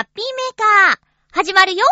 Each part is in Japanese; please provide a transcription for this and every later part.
ハッピーメーカー、始まるよ。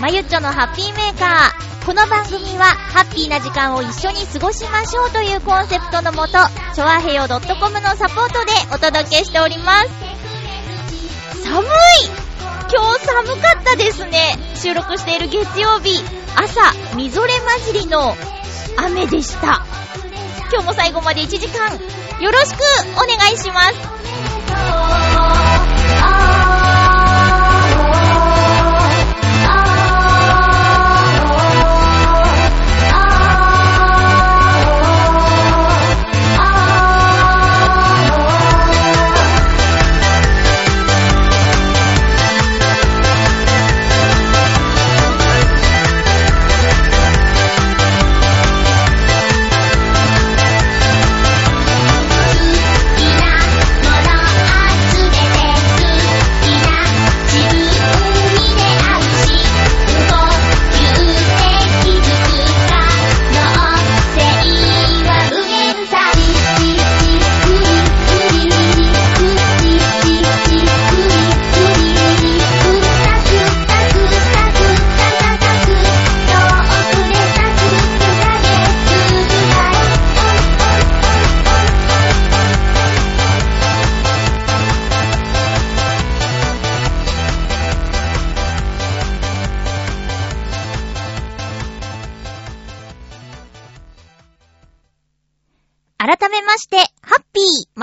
まゆっちょのハッピーメーカー。この番組は、ハッピーな時間を一緒に過ごしましょうというコンセプトのもと、ちょあへよ .com のサポートでお届けしております。寒い今日寒かったですね。収録している月曜日、朝、みぞれ混じりの雨でした。今日も最後まで1時間、よろしくお願いします。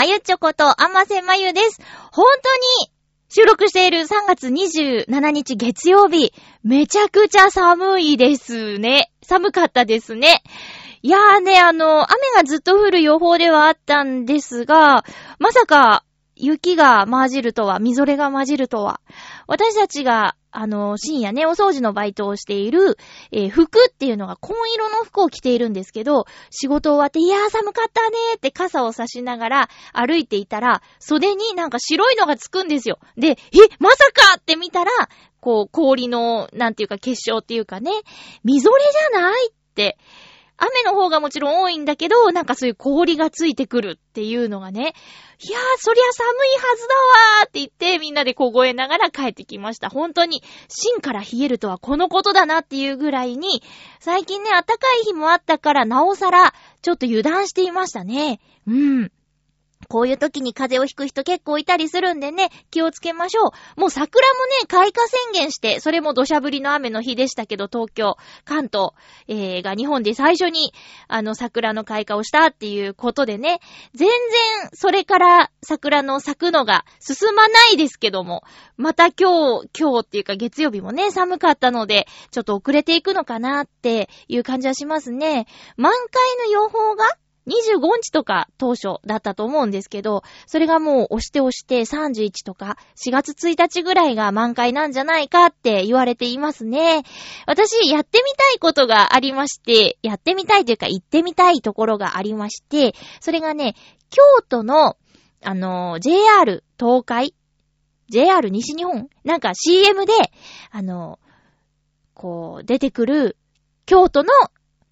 ゆちょこと、あませまゆです。本当に、収録している3月27日月曜日、めちゃくちゃ寒いですね。寒かったですね。いやーね、あの、雨がずっと降る予報ではあったんですが、まさか、雪が混じるとは、みぞれが混じるとは。私たちが、あの、深夜ね、お掃除のバイトをしている、えー服っていうのが紺色の服を着ているんですけど、仕事終わって、いやー寒かったねーって傘を差しながら歩いていたら、袖になんか白いのがつくんですよ。で、え、まさかって見たら、こう、氷の、なんていうか結晶っていうかね、みぞれじゃないって、雨の方がもちろん多いんだけど、なんかそういう氷がついてくるっていうのがね、いやー、そりゃ寒いはずだわーって言って、みんなで凍えながら帰ってきました。本当に、芯から冷えるとはこのことだなっていうぐらいに、最近ね、暖かい日もあったから、なおさら、ちょっと油断していましたね。うん。こういう時に風邪をひく人結構いたりするんでね、気をつけましょう。もう桜もね、開花宣言して、それも土砂降りの雨の日でしたけど、東京、関東、えー、が日本で最初に、あの、桜の開花をしたっていうことでね、全然、それから桜の咲くのが進まないですけども、また今日、今日っていうか月曜日もね、寒かったので、ちょっと遅れていくのかなっていう感じはしますね。満開の予報が25日とか当初だったと思うんですけど、それがもう押して押して31とか4月1日ぐらいが満開なんじゃないかって言われていますね。私やってみたいことがありまして、やってみたいというか行ってみたいところがありまして、それがね、京都の、あの、JR 東海 ?JR 西日本なんか CM で、あの、こう、出てくる京都の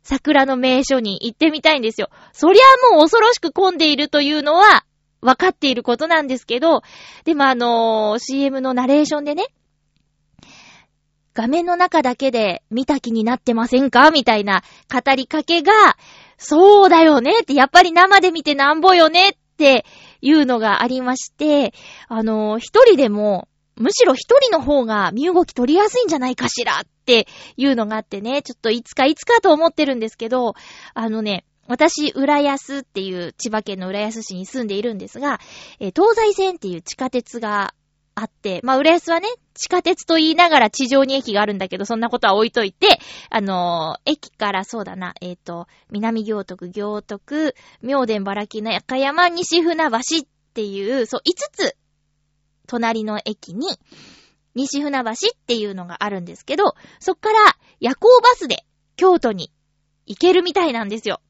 桜の名所に行ってみたいんですよ。そりゃもう恐ろしく混んでいるというのは分かっていることなんですけど、でもあのー CM のナレーションでね、画面の中だけで見た気になってませんかみたいな語りかけが、そうだよねって、やっぱり生で見てなんぼよねっていうのがありまして、あのー一人でも、むしろ一人の方が身動き取りやすいんじゃないかしらっていうのがあってね、ちょっといつかいつかと思ってるんですけど、あのね、私、浦安っていう千葉県の浦安市に住んでいるんですが、えー東西線っていう地下鉄があって、まあ、浦安はね、地下鉄と言いながら地上に駅があるんだけど、そんなことは置いといて、あのー駅からそうだな、えっ、と、南行徳、行徳、明殿、バラキの中山、西船橋っていう、そう、5つ、隣の駅に、西船橋っていうのがあるんですけど、そっから夜行バスで京都に行けるみたいなんですよ。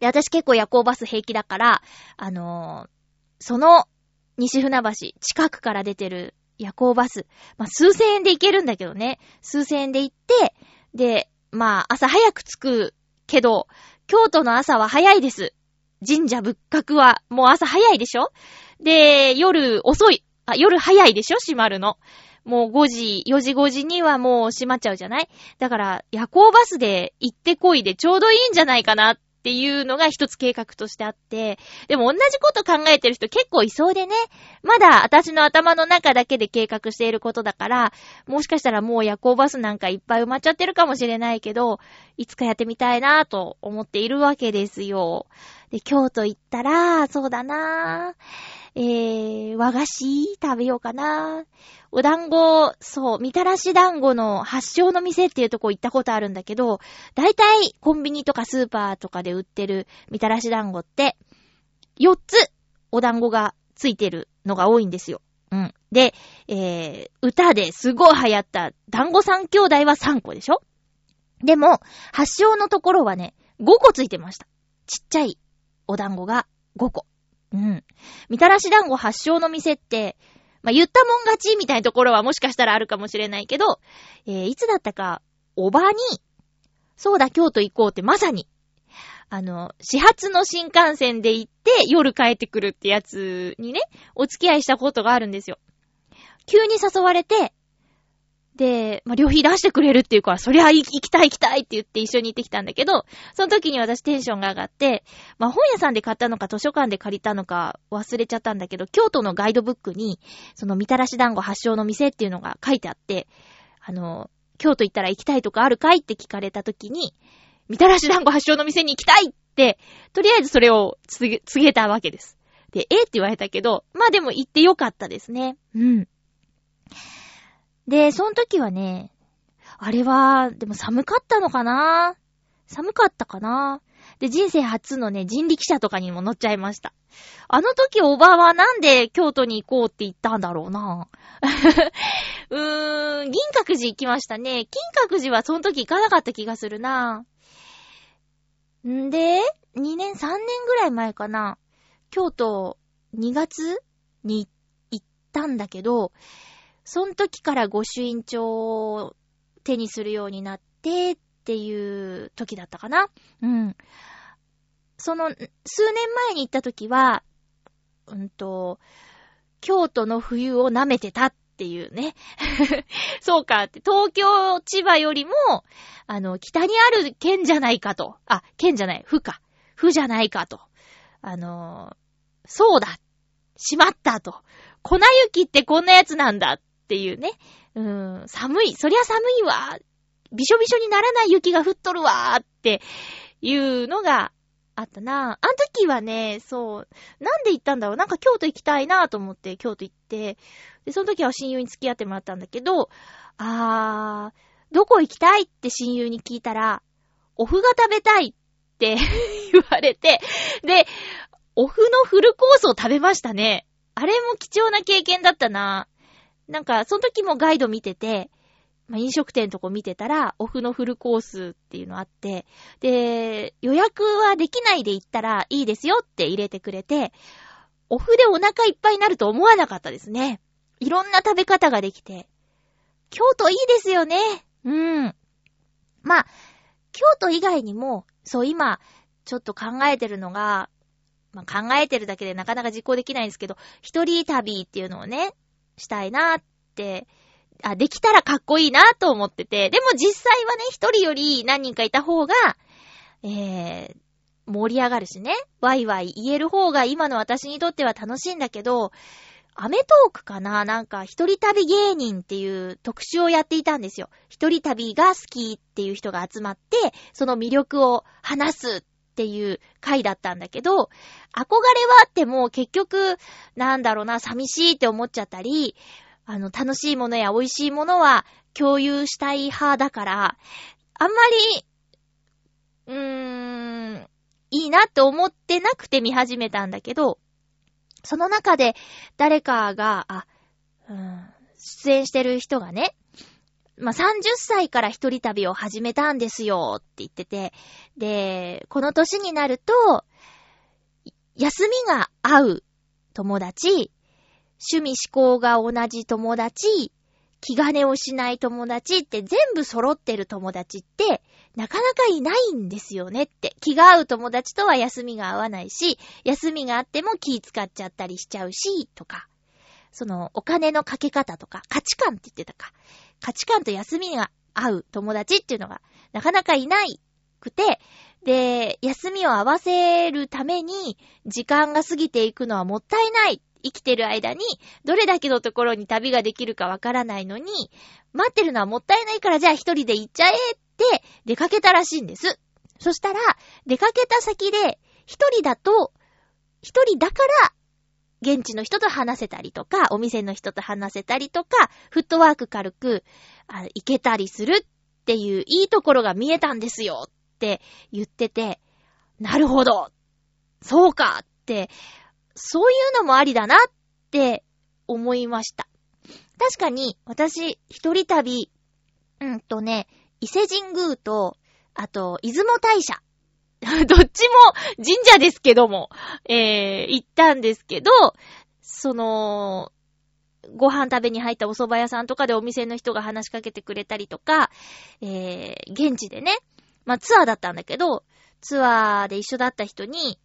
で、私結構夜行バス平気だから、あのーその西船橋、近くから出てる夜行バス、まあ、数千円で行けるんだけどね、数千円で行って、で、まあ、朝早く着くけど、京都の朝は早いです。神社仏閣はもう朝早いでしょ？で、夜遅い。あ、夜早いでしょ？閉まるの。もう5時、4時5時にはもう閉まっちゃうじゃない？だから、夜行バスで行ってこいでちょうどいいんじゃないかなっていうのが一つ計画としてあって、でも同じこと考えてる人結構いそうでね、まだ私の頭の中だけで計画していることだから、もしかしたらもう夜行バスなんかいっぱい埋まっちゃってるかもしれないけど、いつかやってみたいなと思っているわけですよ。で、京都行ったら、そうだなぁえー、和菓子食べようかなお団子、そう、みたらし団子の発祥の店っていうとこ行ったことあるんだけど、だいたいコンビニとかスーパーとかで売ってるみたらし団子って、4つお団子がついてるのが多いんですよ。うん。で、えー、歌ですごい流行った団子三兄弟は3個でしょ？でも、発祥のところはね、5個ついてました。ちっちゃいお団子が5個。うん。みたらし団子発祥の店って、まあ、言ったもん勝ちみたいなところはもしかしたらあるかもしれないけど、えー、いつだったか、おばに、そうだ、京都行こうってまさに、あの、始発の新幹線で行って夜帰ってくるってやつにね、お付き合いしたことがあるんですよ。急に誘われて、で、まあ、旅費出してくれるっていうか、そりゃ行きたい行きたいって言って一緒に行ってきたんだけど、その時に私テンションが上がって、まあ、本屋さんで買ったのか図書館で借りたのか忘れちゃったんだけど、京都のガイドブックに、そのみたらし団子発祥の店っていうのが書いてあって、あの、京都行ったら行きたいとかあるかいって聞かれた時に、みたらし団子発祥の店に行きたいって、とりあえずそれを告げたわけです。で、えって言われたけど、まあでも行ってよかったですね。うん。で、その時はね、あれは、でも寒かったのかな？寒かったかな？で、人生初のね、人力車とかにも乗っちゃいました。あの時おばはなんで京都に行こうって言ったんだろうな？うーん、銀閣寺行きましたね。金閣寺はその時行かなかった気がするなんで、2年、3年ぐらい前かな。京都2月に行ったんだけど、その時から御朱印帳を手にするようになってっていう時だったかな。うん。その、数年前に行った時は、うんと、京都の冬を舐めてたっていうね。そうかって、東京、千葉よりも、あの、北にある県じゃないかと。あ、県じゃない、府か。府じゃないかと。あの、そうだ。しまったと。粉雪ってこんなやつなんだっっていうね。うん、寒い。そりゃ寒いわ。びしょびしょにならない雪が降っとるわっていうのがあったな。あの時はね、そう、なんで行ったんだろうなんか京都行きたいなと思って京都行って、で、その時は親友に付き合ってもらったんだけど、あー、どこ行きたいって親友に聞いたら、お麩が食べたいって 言われて、で、お麩のフルコースを食べましたね。あれも貴重な経験だったな。なんか、その時もガイド見てて、まあ、飲食店とこ見てたら、オフのフルコースっていうのあって、で、予約はできないで行ったらいいですよって入れてくれて、オフでお腹いっぱいになると思わなかったですね。いろんな食べ方ができて。京都いいですよね。うん。まあ、京都以外にも、そう今、ちょっと考えてるのが、まあ、考えてるだけでなかなか実行できないんですけど、一人旅っていうのをね、したいなって、あ、できたらかっこいいなと思ってて、でも実際はね、一人より何人かいた方が、えー、盛り上がるしね、ワイワイ言える方が今の私にとっては楽しいんだけど、アメトークかな。なんか、一人旅芸人っていう特集をやっていたんですよ。一人旅が好きっていう人が集まって、その魅力を話すっていう回だったんだけど、憧れはあっても結局、なんだろうな、寂しいって思っちゃったり、あの、楽しいものや美味しいものは共有したい派だから、あんまり、うーん、いいなって思ってなくて見始めたんだけど、その中で誰かが、あ、うん、出演してる人がね、まあ、30歳から一人旅を始めたんですよって言ってて、で、この年になると、休みが合う友達、趣味思考が同じ友達、気兼ねをしない友達って全部揃ってる友達ってなかなかいないんですよねって。気が合う友達とは休みが合わないし、休みがあっても気使っちゃったりしちゃうし、とか。そのお金のかけ方とか価値観って言ってたか。価値観と休みが合う友達っていうのがなかなかいないくて、で、休みを合わせるために時間が過ぎていくのはもったいない。生きてる間にどれだけのところに旅ができるかわからないのに、待ってるのはもったいないからじゃあ一人で行っちゃえって出かけたらしいんです。そしたら、出かけた先で一人だと、一人だから現地の人と話せたりとか、お店の人と話せたりとか、フットワーク軽く、あ行けたりするっていういいところが見えたんですよって言ってて、なるほどそうかって、そういうのもありだなって思いました。確かに、私、一人旅、うんとね、伊勢神宮と、あと、出雲大社 どっちも神社ですけども、えー、行ったんですけど、その、ご飯食べに入ったお蕎麦屋さんとかでお店の人が話しかけてくれたりとか、えー、現地でね、まあ、ツアーだったんだけど、ツアーで一緒だった人に、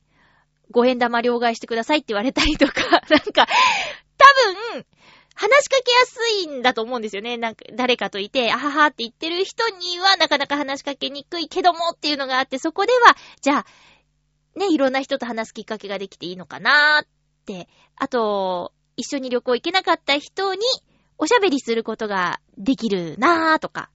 五円玉両替してくださいって言われたりとか、なんか、多分、話しかけやすいんだと思うんですよね。なんか、誰かといて、あははって言ってる人にはなかなか話しかけにくいけどもっていうのがあって、そこでは、じゃあ、ね、いろんな人と話すきっかけができていいのかなーって、あと、一緒に旅行行けなかった人におしゃべりすることができるなーとか、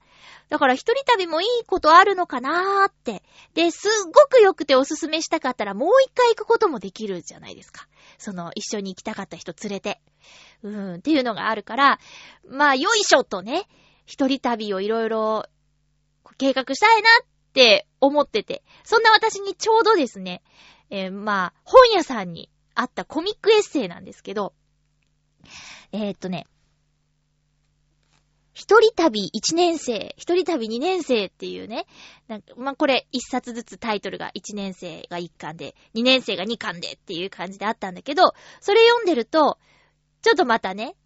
だから一人旅もいいことあるのかなーって。で、すっごく良くておすすめしたかったらもう一回行くこともできるじゃないですか。その、一緒に行きたかった人連れて。うん、っていうのがあるから、まあ、よいしょとね、一人旅をいろいろ計画したいなって思ってて、そんな私にちょうどですね、えー、まあ、本屋さんにあったコミックエッセイなんですけど、えー、っとね、一人旅一年生、一人旅二年生っていうね、なんか、まあ、これ一冊ずつタイトルが一年生が一巻で、二年生が二巻でっていう感じであったんだけど、それ読んでると、ちょっとまたね、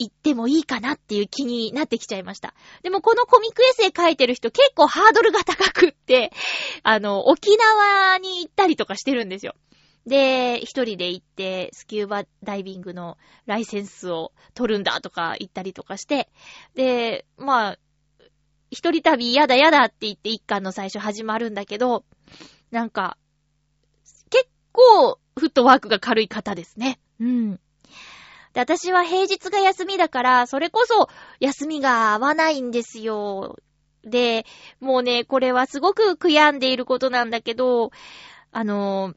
行ってもいいかなっていう気になってきちゃいました。でもこのコミックエッセイ書いてる人結構ハードルが高くって、あの、沖縄に行ったりとかしてるんですよ。で、一人で行って、スキューバダイビングのライセンスを取るんだとか言ったりとかして、で、まあ、一人旅嫌だ嫌だって言って一巻の最初始まるんだけど、なんか、結構、フットワークが軽い方ですね。うん。で、私は平日が休みだから、それこそ休みが合わないんですよ。で、もうね、これはすごく悔やんでいることなんだけど、あの、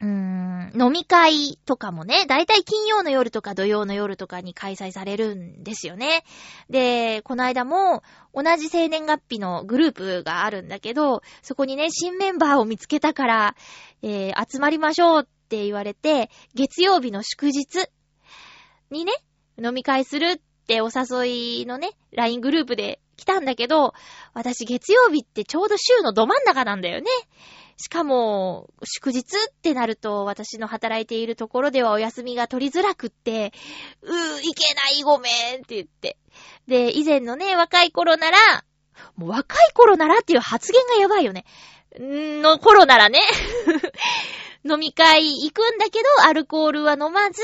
うーん、飲み会とかもね、だいたい金曜の夜とか土曜の夜とかに開催されるんですよね。で、この間も同じ生年月日のグループがあるんだけど、そこにね、新メンバーを見つけたから、えー、集まりましょうって言われて、月曜日の祝日にね、飲み会するってお誘いのね、LINE グループで来たんだけど、私月曜日ってちょうど週のど真ん中なんだよね。しかも、祝日ってなると、私の働いているところではお休みが取りづらくって、うー、いけないごめんって言って。で、以前のね、若い頃なら、もう若い頃ならっていう発言がやばいよね。んの頃ならね。飲み会行くんだけど、アルコールは飲まず、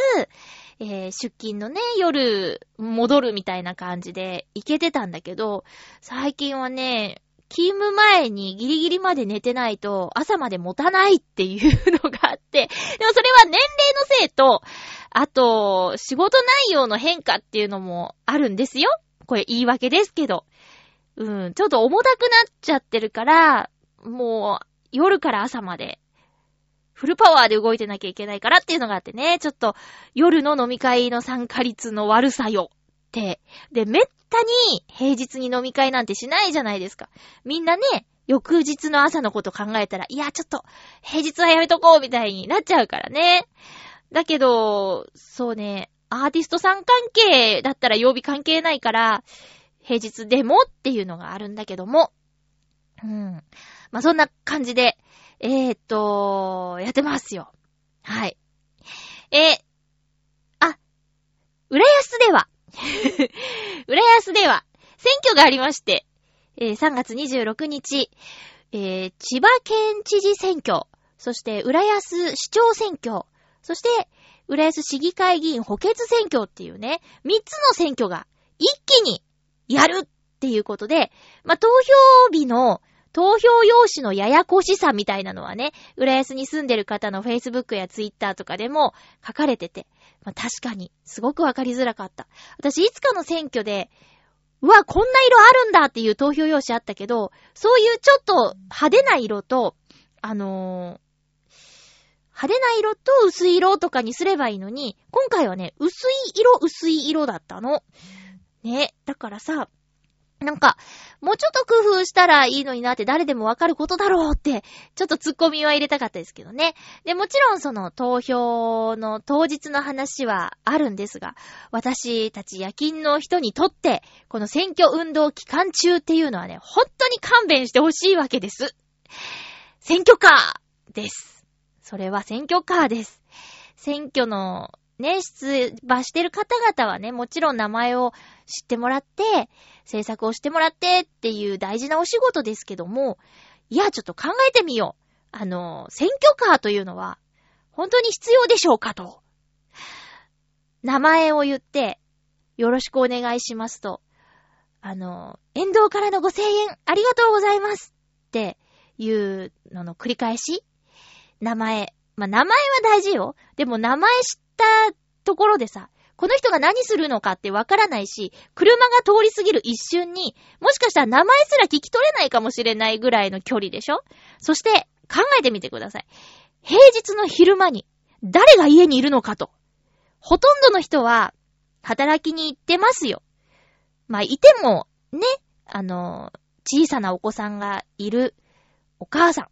えー、出勤のね、夜、戻るみたいな感じで行けてたんだけど、最近はね、勤務前にギリギリまで寝てないと朝まで持たないっていうのがあって、でもそれは年齢のせいと、あと、仕事内容の変化っていうのもあるんですよ。これ言い訳ですけど。うん、ちょっと重たくなっちゃってるから、もう、夜から朝まで、フルパワーで動いてなきゃいけないからっていうのがあってね、ちょっと夜の飲み会の参加率の悪さよて。で、めったに平日に飲み会なんてしないじゃないですか。みんなね、翌日の朝のこと考えたら、いや、ちょっと、平日はやめとこうみたいになっちゃうからね。だけど、そうね、アーティストさん関係だったら曜日関係ないから、平日でもっていうのがあるんだけども。うん。まあ、そんな感じで、えー、っと、やってますよ。はい。え、あ、浦安では、浦安では、選挙がありまして、えー、3月26日、えー、千葉県知事選挙、そして浦安市長選挙、そして浦安市議会議員補欠選挙っていうね、3つの選挙が一気にやるっていうことで、まあ、投票日の投票用紙のややこしさみたいなのはね、浦安に住んでる方の Facebook や Twitter とかでも書かれてて、まあ、確かに、すごくわかりづらかった。私、いつかの選挙で、うわ、こんな色あるんだっていう投票用紙あったけど、そういうちょっと派手な色と、あのー、派手な色と薄い色とかにすればいいのに、今回はね、薄い色、薄い色だったの。ね。だからさ、なんか、もうちょっと工夫したらいいのになって誰でもわかることだろうって、ちょっと突っ込みは入れたかったですけどね。で、もちろんその投票の当日の話はあるんですが、私たち夜勤の人にとって、この選挙運動期間中っていうのはね、本当に勘弁してほしいわけです。選挙カーです。それは選挙カーです。選挙のね、出馬してる方々はね、もちろん名前を知ってもらって、制作をしてもらってっていう大事なお仕事ですけども、いや、ちょっと考えてみよう。あの、選挙カーというのは、本当に必要でしょうかと。名前を言って、よろしくお願いしますと、あの、沿道からのご声援ありがとうございますっていうのの繰り返し名前。まあ、名前は大事よ。でも名前知ったところでさ、この人が何するのかってわからないし、車が通り過ぎる一瞬に、もしかしたら名前すら聞き取れないかもしれないぐらいの距離でしょ？そして、考えてみてください。平日の昼間に、誰が家にいるのかと。ほとんどの人は、働きに行ってますよ。まあ、いても、ね、あの、小さなお子さんがいるお母さん。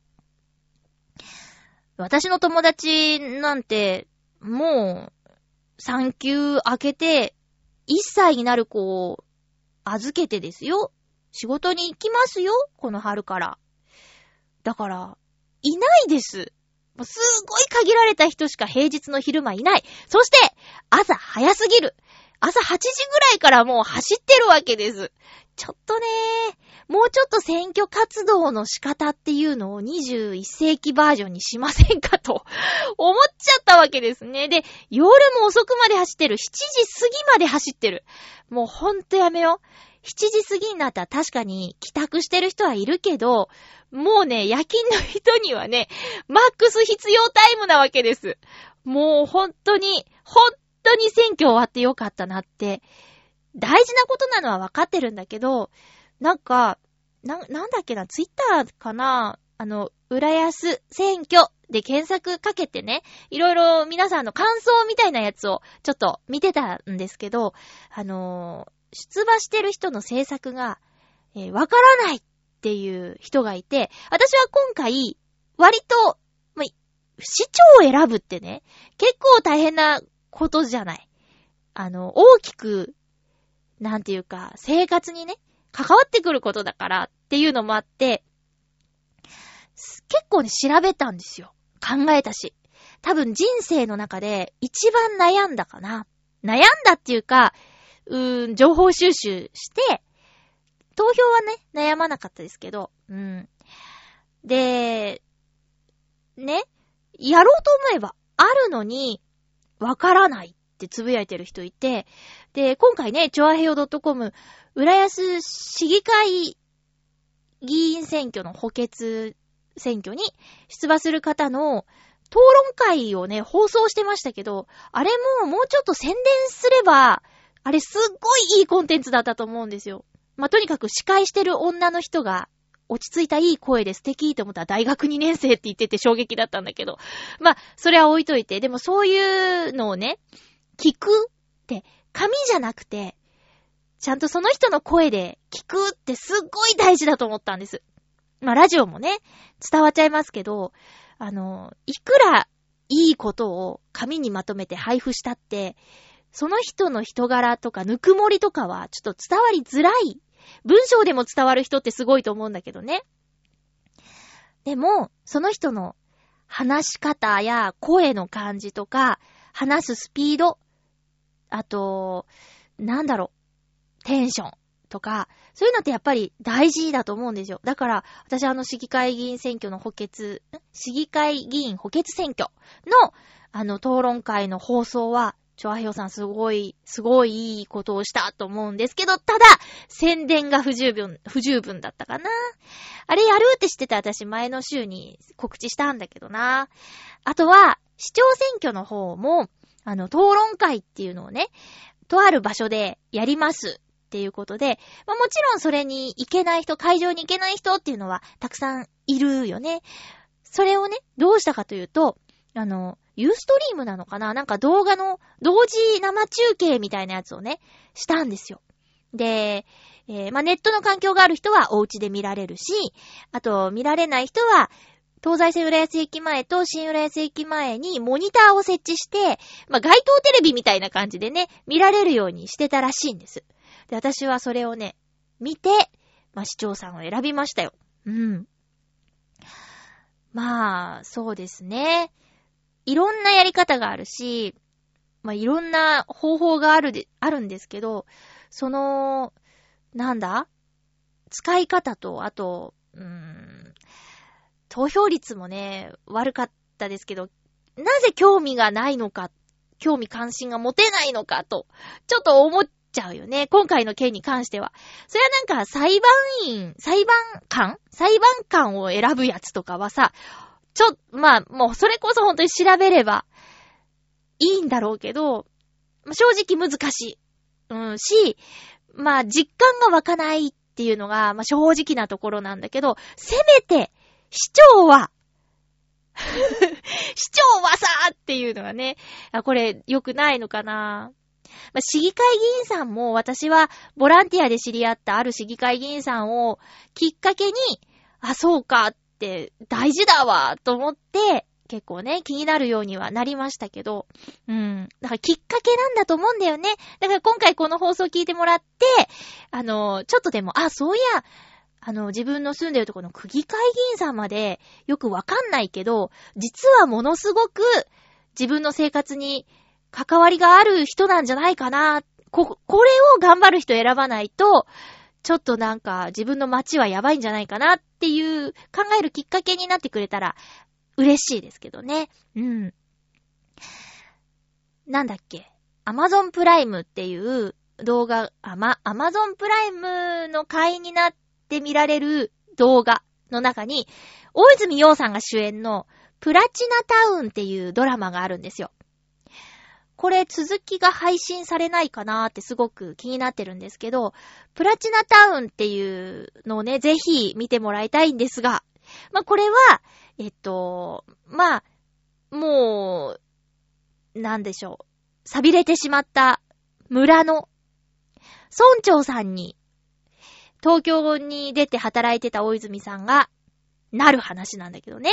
私の友達なんて、もう、産休明けて、1歳になる子を預けてですよ。仕事に行きますよ、この春から。だから、いないです。すごい限られた人しか平日の昼間いない。そして、朝早すぎる。朝8時ぐらいからもう走ってるわけです。ちょっとねもうちょっと選挙活動の仕方っていうのを21世紀バージョンにしませんかと 思っちゃったわけですね。で、夜も遅くまで走ってる。7時過ぎまで走ってる。もうほんとやめよう。7時過ぎになったら確かに帰宅してる人はいるけど、もうね、夜勤の人にはね、マックス必要タイムなわけです。もう本当に、本当に選挙終わってよかったなって、大事なことなのは分かってるんだけど、なんか、な、なんだっけな、ツイッターかな？あの、浦安選挙で検索かけてね、いろいろ皆さんの感想みたいなやつをちょっと見てたんですけど、あのー、出馬してる人の政策が、えー、わからないっていう人がいて、私は今回、割と、ま市長を選ぶってね、結構大変なことじゃない。あの、大きく、なんていうか、生活にね、関わってくることだからっていうのもあって、結構ね、調べたんですよ。考えたし。多分人生の中で一番悩んだかな。悩んだっていうか、うーん、情報収集して、投票はね、悩まなかったですけど、うん。で、ね、やろうと思えば、あるのに、わからないってつぶやいてる人いて、で、今回ね、チョアヘヨ .com、浦安市議会議員選挙の補欠選挙に出馬する方の討論会をね、放送してましたけど、あれももうちょっと宣伝すれば、あれすっごいいいコンテンツだったと思うんですよ。まあ、とにかく司会してる女の人が落ち着いたいい声で素敵と思ったら大学2年生って言ってて衝撃だったんだけど。まあ、それは置いといて。でもそういうのをね、聞くって、紙じゃなくて、ちゃんとその人の声で聞くってすっごい大事だと思ったんです。まあ、ラジオもね、伝わっちゃいますけど、あの、いくらいいことを紙にまとめて配布したって、その人の人柄とかぬくもりとかはちょっと伝わりづらい。文章でも伝わる人ってすごいと思うんだけどね。でも、その人の話し方や声の感じとか、話すスピード、あと、なんだろう、テンションとか、そういうのってやっぱり大事だと思うんですよ。だから、私あの市議会議員選挙の補欠、市議会議員補欠選挙の、あの討論会の放送は、チョアヒョさんすごい、すごいいいことをしたと思うんですけど、ただ、宣伝が不十分、不十分だったかな。あれやるって知ってた私前の週に告知したんだけどな。あとは、市長選挙の方も、あの、討論会っていうのをね、とある場所でやりますっていうことで、まあ、もちろんそれに行けない人、会場に行けない人っていうのはたくさんいるよね。それをね、どうしたかというと、あの、ユーストリームなのかな？なんか動画の同時生中継みたいなやつをね、したんですよ。で、えー、まあ、ネットの環境がある人はお家で見られるし、あと、見られない人は、東西線浦安駅前と新浦安駅前にモニターを設置して、まあ、街頭テレビみたいな感じでね、見られるようにしてたらしいんです。で、私はそれをね、見て、まあ、市長さんを選びましたよ。うん。まあ、そうですね。いろんなやり方があるし、まあ、いろんな方法があるで、あるんですけど、その、なんだ？使い方と、あと、うーん、投票率もね、悪かったですけど、なぜ興味がないのか、興味関心が持てないのかと、ちょっと思っちゃうよね。今回の件に関しては。それはなんか裁判員、裁判官？裁判官を選ぶやつとかはさ、ちょ、まあ、もうそれこそ本当に調べればいいんだろうけど、正直難しい。うん、し、まあ、実感が湧かないっていうのが、まあ、正直なところなんだけど、せめて、市長は、市長はさっていうのがね、あ、これ良くないのかな。まあ、市議会議員さんも私はボランティアで知り合ったある市議会議員さんをきっかけに、あ、そうかっって大事だわと思って、結構ね、気になるようにはなりましたけど、うん。だからきっかけなんだと思うんだよね。だから今回この放送聞いてもらって、あの、ちょっとでも、あ、そういや、あの、自分の住んでるところの区議会議員さんまでよくわかんないけど、実はものすごく自分の生活に関わりがある人なんじゃないかな。こ、これを頑張る人選ばないと、ちょっとなんか自分の街はやばいんじゃないかなっていう考えるきっかけになってくれたら嬉しいですけどね。うん。なんだっけ？アマゾンプライムっていう動画、あま、アマゾンプライムの会員になって見られる動画の中に、大泉洋さんが主演のプラチナタウンっていうドラマがあるんですよ。これ続きが配信されないかなーってすごく気になってるんですけど、プラチナタウンっていうのをね、ぜひ見てもらいたいんですが、まあ、これは、えっと、まあ、もう、なんでしょう。錆びれてしまった村の村長さんに、東京に出て働いてた大泉さんが、なる話なんだけどね。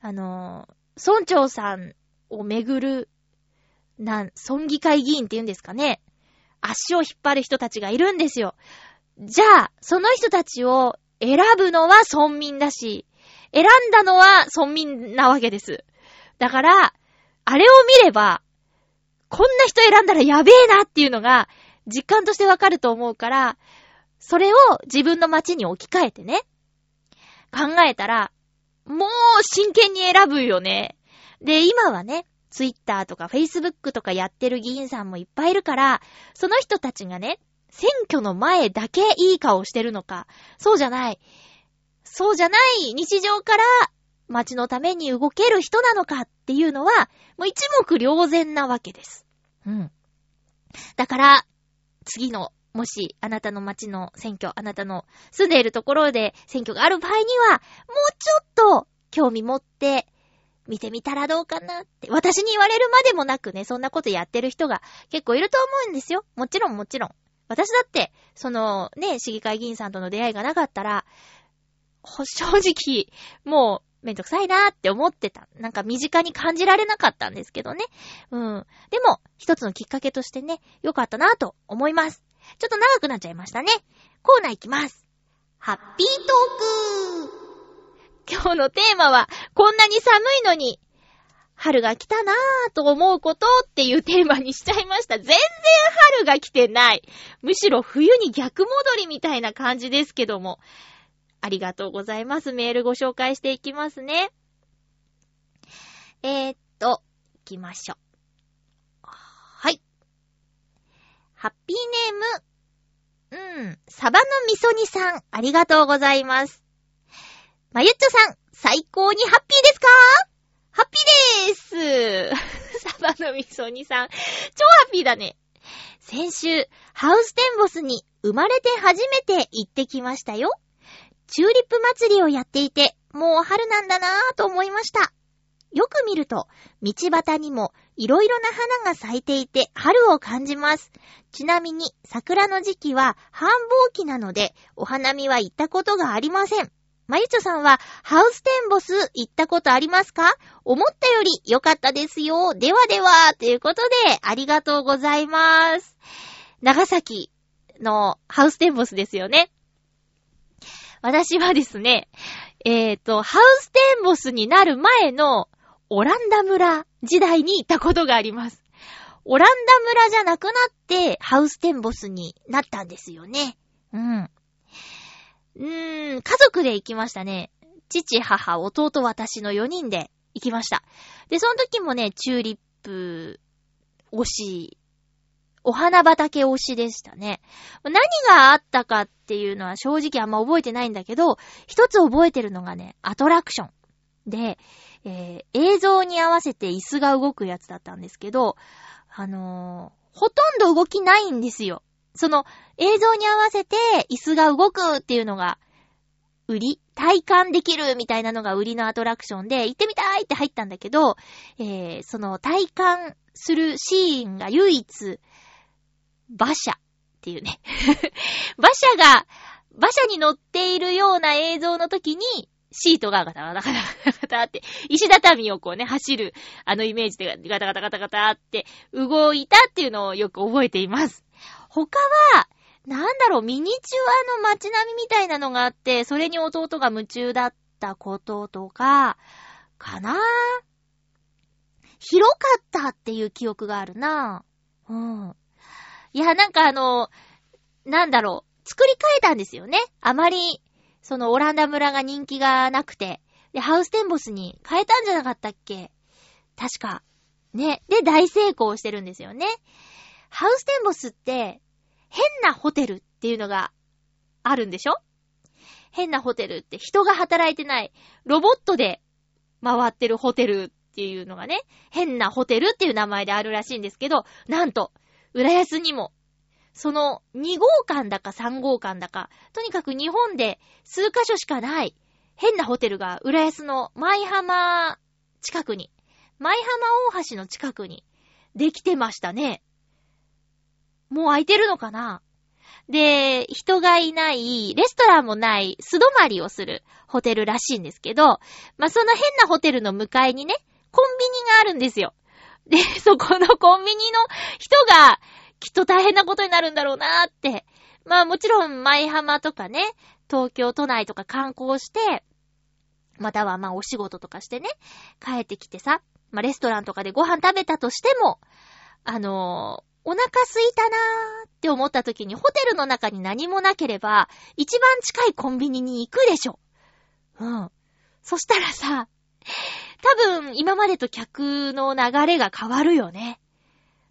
あの、村長さんをめぐるなん、村議会議員って言うんですかね。足を引っ張る人たちがいるんですよ。じゃあ、その人たちを選ぶのは村民だし、選んだのは村民なわけです。だから、あれを見れば、こんな人選んだらやべえなっていうのが、実感としてわかると思うから、それを自分の街に置き換えてね、考えたら、もう真剣に選ぶよね。で、今はね、ツイッターとかフェイスブックとかやってる議員さんもいっぱいいるから、その人たちがね、選挙の前だけいい顔してるのか、そうじゃない。そうじゃない日常から街のために動ける人なのかっていうのは、もう一目瞭然なわけです。うん。だから、次のもし、あなたの街の選挙、あなたの住んでいるところで選挙がある場合には、もうちょっと興味持って見てみたらどうかなって。私に言われるまでもなくね、そんなことやってる人が結構いると思うんですよ。もちろんもちろん。私だって、そのね、市議会議員さんとの出会いがなかったら、正直、もうめんどくさいなーって思ってた。なんか身近に感じられなかったんですけどね。うん。でも、一つのきっかけとしてね、良かったなと思います。ちょっと長くなっちゃいましたね。コーナーいきます。ハッピートーク今日のテーマは、こんなに寒いのに、春が来たなぁと思うことっていうテーマにしちゃいました。全然春が来てない。むしろ冬に逆戻りみたいな感じですけども。ありがとうございます。メールご紹介していきますね。えー、っと、行きましょう。はい。ハッピーネーム、うん、サバのみそ煮さん、ありがとうございます。まゆっちょさん、最高にハッピーですか？ハッピーでーすサバのみそ煮さん、超ハッピーだね。先週、ハウステンボスに生まれて初めて行ってきましたよ。チューリップ祭りをやっていて、もう春なんだなぁと思いました。よく見ると、道端にもいろいろな花が咲いていて春を感じます。ちなみに桜の時期は繁忙期なので、お花見は行ったことがありません。まゆちょさんはハウステンボス行ったことありますか？思ったより良かったですよ。ではでは、ということで、ありがとうございます。長崎のハウステンボスですよね。私はですね、えっ、と、ハウステンボスになる前のオランダ村時代に行ったことがあります。オランダ村じゃなくなってハウステンボスになったんですよね。うん。うーん、家族で行きましたね。父、母、弟、私の4人で行きました。で、その時もね、チューリップ推し、お花畑推しでしたね。何があったかっていうのは正直あんま覚えてないんだけど、一つ覚えてるのがね、アトラクション。で、えー映像に合わせて椅子が動くやつだったんですけど、あのーほとんど動きないんですよ。その映像に合わせて椅子が動くっていうのが売り体感できるみたいなのが売りのアトラクションで行ってみたいって入ったんだけど、えーその体感するシーンが唯一馬車っていうね。馬車が、馬車に乗っているような映像の時に、シートがガタガタガタガタって、石畳をこうね、走る、あのイメージでガタガタガタガタって動いたっていうのをよく覚えています。他は、なんだろう、ミニチュアの街並みみたいなのがあって、それに弟が夢中だったこととか、かな？広かったっていう記憶があるなうん。いや、なんかあの、なんだろう、作り変えたんですよね。あまり、そのオランダ村が人気がなくて。で、ハウステンボスに変えたんじゃなかったっけ？確か。ね。で、大成功してるんですよね。ハウステンボスって、変なホテルっていうのがあるんでしょ？変なホテルって人が働いてない、ロボットで回ってるホテルっていうのがね、変なホテルっていう名前であるらしいんですけど、なんと、浦安にも、その2号館だか3号館だか、とにかく日本で数カ所しかない変なホテルが浦安の舞浜近くに、舞浜大橋の近くにできてましたね。もう空いてるのかな？で、人がいない、レストランもない、素泊まりをするホテルらしいんですけど、まあ、その変なホテルの向かいにね、コンビニがあるんですよ。で、そこのコンビニの人が、きっと大変なことになるんだろうなーって。まあもちろん、舞浜とかね、東京都内とか観光して、またはまあお仕事とかしてね、帰ってきてさ、まあレストランとかでご飯食べたとしても、あのーお腹空いたなーって思った時にホテルの中に何もなければ、一番近いコンビニに行くでしょ。うん。そしたらさ、多分今までと客の流れが変わるよね。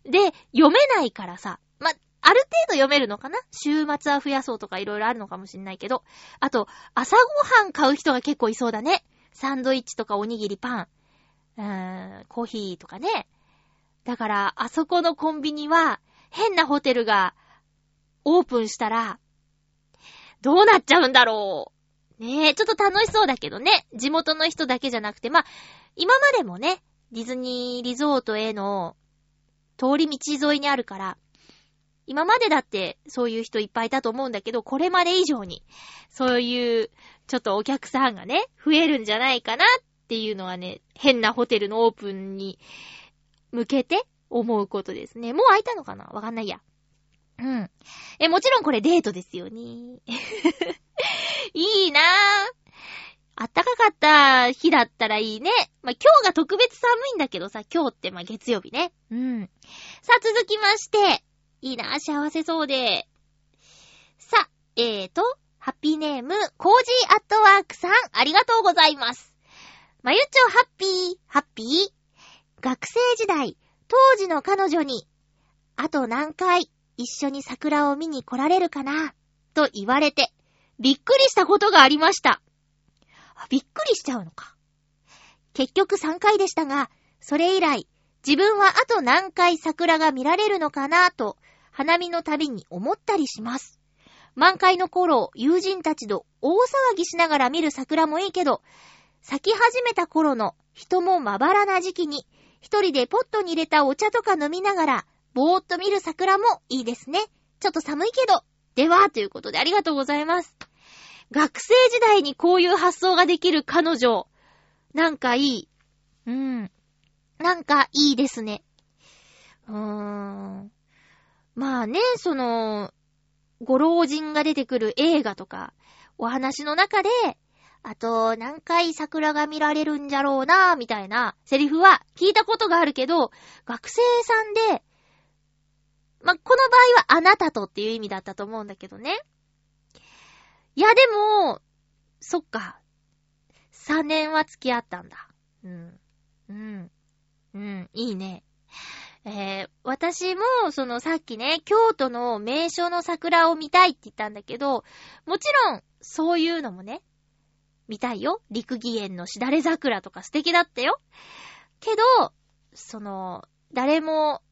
で、読めないからさ、ま、ある程度読めるのかな？週末は増やそうとかいろいろあるのかもしんないけど。あと、朝ごはん買う人が結構いそうだね。サンドイッチとかおにぎりパン、うーん、コーヒーとかね。だから、あそこのコンビニは、変なホテルがオープンしたら、どうなっちゃうんだろう。ねえ、ちょっと楽しそうだけどね。地元の人だけじゃなくて、まあ、今までもね、ディズニーリゾートへの通り道沿いにあるから、今までだってそういう人いっぱいいたと思うんだけど、これまで以上に、そういうちょっとお客さんがね、増えるんじゃないかなっていうのはね、変なホテルのオープンに向けて思うことですね。もう開いたのかな？わかんないや。うん。え、もちろんこれデートですよね。いいなぁ。あったかかった日だったらいいね。まあ、今日が特別寒いんだけどさ、今日ってま月曜日ね。うん。さあ、続きまして。いいなぁ、幸せそうで。さ、えーと、ハッピーネーム、コージーアットワークさん、ありがとうございます。まゆちょハッピー、ハッピー？学生時代、当時の彼女に、あと何回一緒に桜を見に来られるかな？と言われて、びっくりしたことがありました。びっくりしちゃうのか。結局3回でしたが、それ以来、自分はあと何回桜が見られるのかなと、花見の旅に思ったりします。満開の頃、友人たちと大騒ぎしながら見る桜もいいけど、咲き始めた頃の人もまばらな時期に、一人でポットに入れたお茶とか飲みながら、ぼーっと見る桜もいいですね。ちょっと寒いけど。では、ということでありがとうございます。学生時代にこういう発想ができる彼女、なんかいい。うん。なんかいいですね。うーん。まあね、その、ご老人が出てくる映画とか、お話の中で、あと、何回桜が見られるんじゃろうな、みたいなセリフは聞いたことがあるけど、学生さんで、まこの場合はあなたとっていう意味だったと思うんだけどね。いや、でも、そっか。3年は付き合ったんだ。うん。うん。うん。いいね。えー、私も、そのさっきね、京都の名所の桜を見たいって言ったんだけど、もちろん、そういうのもね、見たいよ。陸義園のしだれ桜とか素敵だったよ。けど、その、誰も、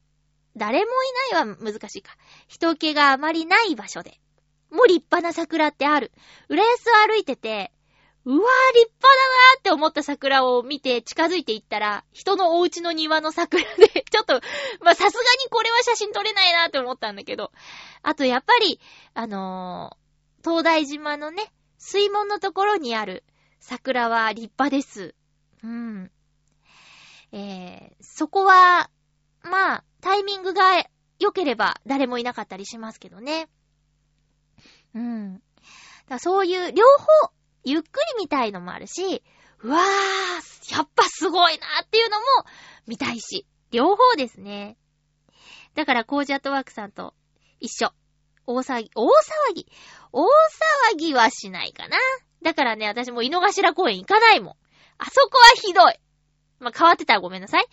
誰もいないは難しいか。人気があまりない場所で、もう立派な桜ってある。浦安を歩いてて、うわー立派だなーって思った桜を見て近づいていったら、人のお家の庭の桜で ちょっと、まさすがにこれは写真撮れないなーって思ったんだけど。あとやっぱり、あのー、東大島のね、水門のところにある桜は立派です。うん。えー、そこは、まあ、タイミングが良ければ誰もいなかったりしますけどね。うん。だそういう、両方、ゆっくり見たいのもあるし、うわー、やっぱすごいなーっていうのも見たいし、両方ですね。だから、コージアットワークさんと一緒。大騒ぎ、大騒ぎ、大騒ぎはしないかな。だからね、私も井の頭公園行かないもん。あそこはひどい。まあ、変わってたらごめんなさい。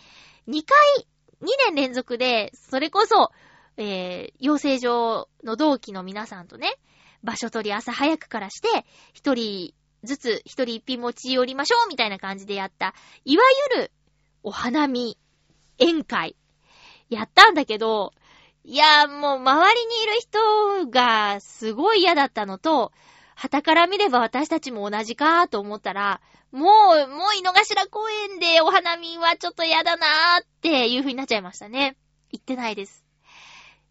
2回、2年連続で、それこそ、えー、養成所の同期の皆さんとね、場所取り朝早くからして、一人ずつ一人一品持ち寄りましょうみたいな感じでやった、いわゆるお花見、宴会、やったんだけど、いや、もう周りにいる人がすごい嫌だったのと、旗から見れば私たちも同じかと思ったら、もう、もう井の頭公園でお花見はちょっと嫌だなーっていう風になっちゃいましたね。行ってないです。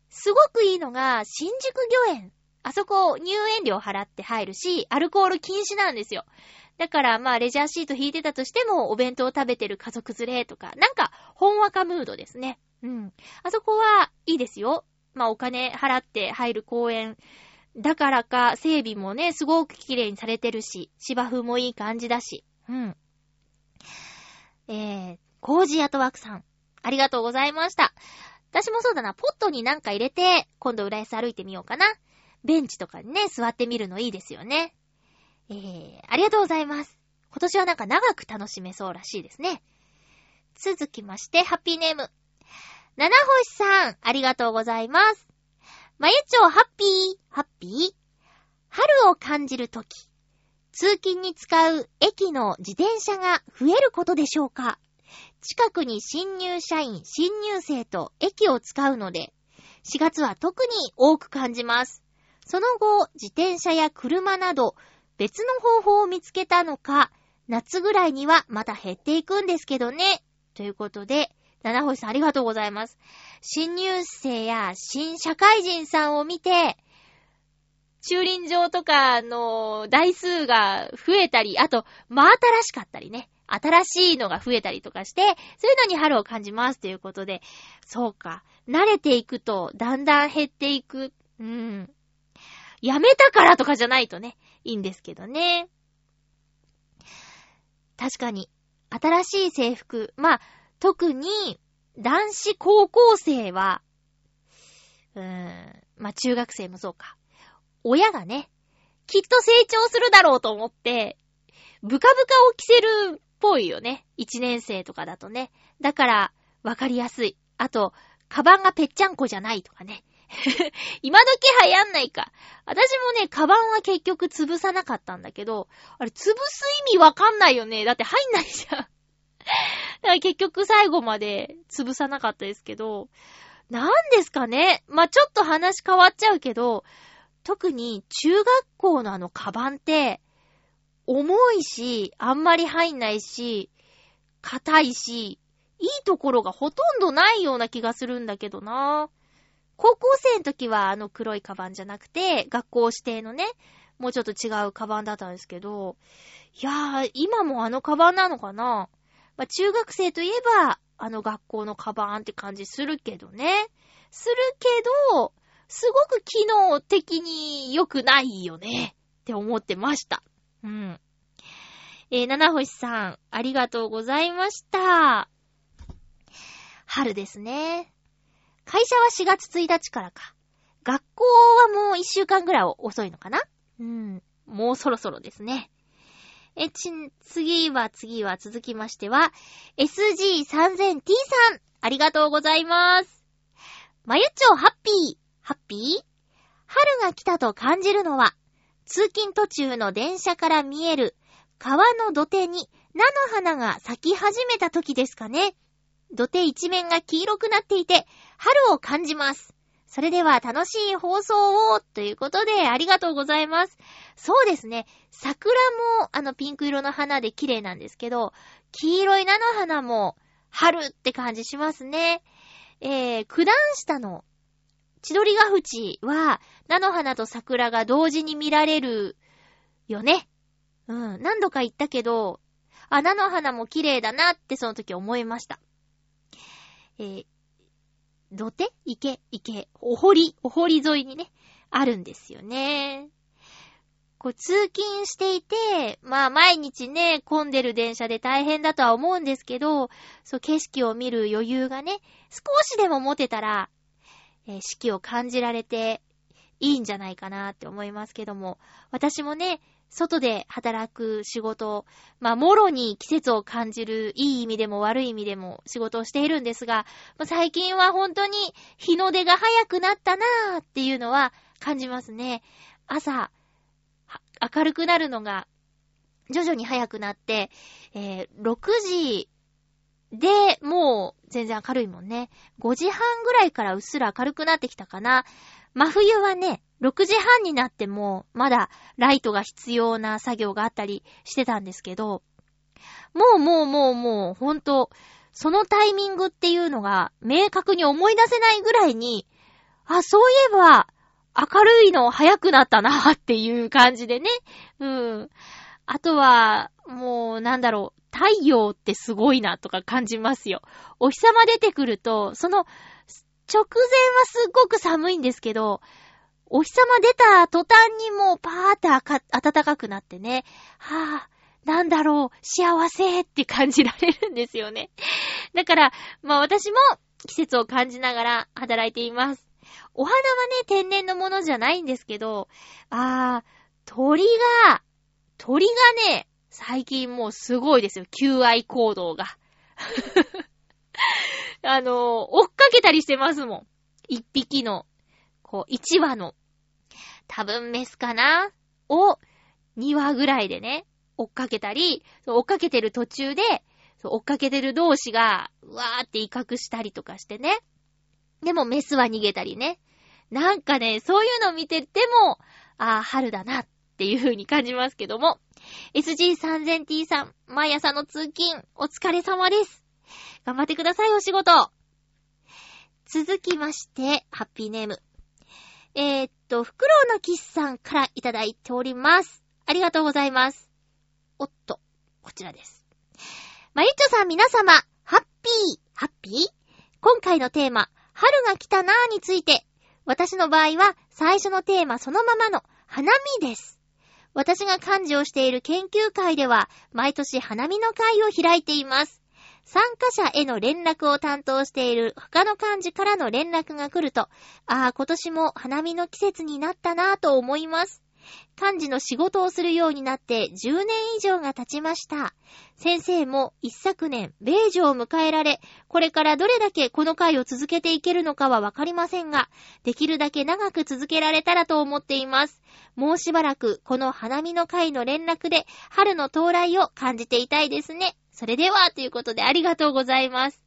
すごくいいのが、新宿御苑あそこ入園料払って入るし、アルコール禁止なんですよ。だから、まあ、レジャーシート引いてたとしても、お弁当を食べてる家族連れとか、なんか、ほんわかムードですね。うん。あそこはいいですよ。まあ、お金払って入る公園。だからか、整備もね、すごく綺麗にされてるし、芝生もいい感じだし。うん。えー、コージーアトワクさん、ありがとうございました。私もそうだな、ポットになんか入れて、今度浦安歩いてみようかな。ベンチとかにね、座ってみるのいいですよね。えー、ありがとうございます。今年はなんか長く楽しめそうらしいですね。続きまして、ハッピーネーム。七星さん、ありがとうございます。まゆちょハッピー、ハッピー？春を感じるとき、通勤に使う駅の自転車が増えることでしょうか？近くに新入社員、新入生と駅を使うので、4月は特に多く感じます。その後、自転車や車など、別の方法を見つけたのか、夏ぐらいにはまた減っていくんですけどね。ということで、七星さんありがとうございます。新入生や新社会人さんを見て、駐輪場とかの台数が増えたり、あと、真新しかったりね。新しいのが増えたりとかして、そういうのに春を感じますということで、そうか。慣れていくと、だんだん減っていく。うん。やめたからとかじゃないとね、いいんですけどね。確かに、新しい制服。まあ、特に、男子高校生は、うーん、まあ中学生もそうか。親がね、きっと成長するだろうと思って、ブカブカを着せるっぽいよね。一年生とかだとね。だから、わかりやすい。あと、カバンがぺっちゃんこじゃないとかね。今時流行んないか。私もね、カバンは結局潰さなかったんだけど、あれ、潰す意味わかんないよね。だって入んないじゃん。だから結局最後まで潰さなかったですけど、なんですかねまあ、ちょっと話変わっちゃうけど、特に中学校のあのカバンって、重いし、あんまり入んないし、硬いし、いいところがほとんどないような気がするんだけどな。高校生の時はあの黒いカバンじゃなくて、学校指定のね、もうちょっと違うカバンだったんですけど、いやー、今もあのカバンなのかな？まあ、中学生といえば、あの学校のカバンって感じするけどね。するけど、すごく機能的に良くないよね。って思ってました。うん。えー、七星さん、ありがとうございました。春ですね。会社は4月1日からか。学校はもう1週間ぐらい遅いのかな？うん。もうそろそろですね。え、ち、次は次は続きましては、SG3000T さん、ありがとうございます。まゆちょハッピー。ハッピー？春が来たと感じるのは、通勤途中の電車から見える川の土手に菜の花が咲き始めた時ですかね。土手一面が黄色くなっていて、春を感じます。それでは楽しい放送をということでありがとうございます。そうですね。桜もあのピンク色の花で綺麗なんですけど、黄色い菜の花も春って感じしますね。えー、九段下の千鳥ヶ淵は、菜の花と桜が同時に見られるよね。うん。何度か言ったけど、あ、菜の花も綺麗だなってその時思いました。えー、土手？池？池。お堀、お堀沿いにね、あるんですよね。こう、通勤していて、まあ、毎日ね、混んでる電車で大変だとは思うんですけど、そう、景色を見る余裕がね、少しでも持てたら、えー、四季を感じられていいんじゃないかなって思いますけども、私もね、外で働く仕事、まあ、もろに季節を感じる、いい意味でも悪い意味でも仕事をしているんですが、まあ、最近は本当に日の出が早くなったなーっていうのは感じますね。朝、明るくなるのが徐々に早くなって、えー、6時で、もう全然明るいもんね。5時半ぐらいからうっすら明るくなってきたかな。真冬はね、6時半になっても、まだライトが必要な作業があったりしてたんですけど、もうもうもうもう、ほんと、そのタイミングっていうのが明確に思い出せないぐらいに、あ、そういえば、明るいの早くなったなっていう感じでね。うん。あとは、もう、なんだろう。太陽ってすごいなとか感じますよ。お日様出てくると、その、直前はすっごく寒いんですけど、お日様出た途端にもうパーって暖かくなってね、はぁ、あ、なんだろう、幸せって感じられるんですよね。だから、まあ私も季節を感じながら働いています。お花はね、天然のものじゃないんですけど、あー、鳥が、鳥がね、最近もうすごいですよ。求愛行動が。あの、追っかけたりしてますもん。一匹の、こう、一羽の、多分メスかな？を、二羽ぐらいでね、追っかけたり、追っかけてる途中で、追っかけてる同士が、うわーって威嚇したりとかしてね。でもメスは逃げたりね。なんかね、そういうの見てても、ああ、春だなっていう風に感じますけども。SG3000T さん、毎朝の通勤、お疲れ様です。頑張ってください、お仕事。続きまして、ハッピーネーム。えー、と、フクロウのキスさんからいただいております。ありがとうございます。おっと、こちらです。まゆっちょさん皆様、ハッピー、ハッピー？今回のテーマ、春が来たなーについて、私の場合は最初のテーマそのままの花見です。私が幹事をしている研究会では、毎年花見の会を開いています。参加者への連絡を担当している他の幹事からの連絡が来ると、ああ、今年も花見の季節になったなぁと思います。幹事の仕事をするようになって10年以上が経ちました。先生も一昨年、米女を迎えられ、これからどれだけこの会を続けていけるのかはわかりませんが、できるだけ長く続けられたらと思っています。もうしばらくこの花見の会の連絡で春の到来を感じていたいですね。それでは、ということでありがとうございます。